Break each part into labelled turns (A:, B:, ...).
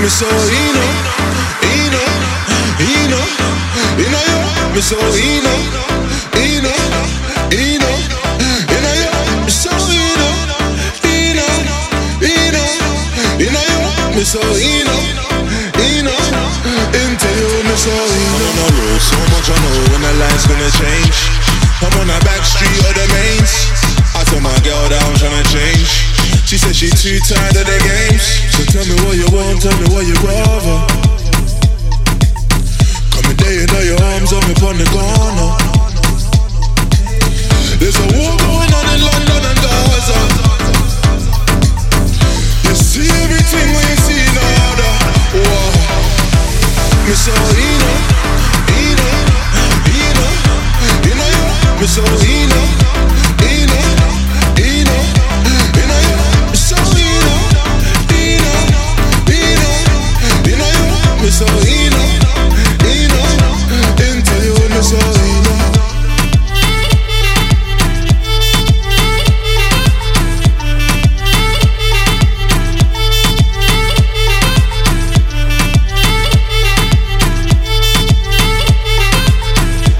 A: me so Eno, Eno, Eno, Eno, yo, me so Eno, Eno, Eno, Eno, yo, me so Eno, Eno, Eno, Eno, yo, me so Eno, Eno, into you, me so Eno. I'm on a road, so much I know when the line's gonna change. I'm on a back street of the mains. I told my girl that I'm tryna change. She said she too tired of the games tell me what you rather. Come and day into your arms, I'm upon the corner. There's a war going on in London and Gaza. You see everything we see in order. War. Miss Alina, Ina, Ina, Ina, Miss Alina.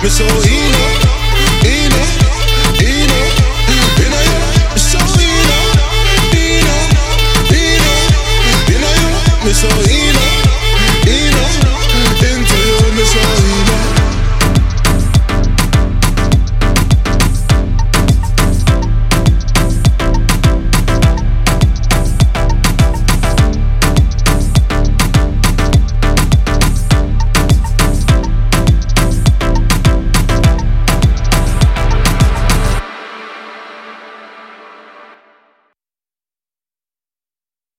A: Me so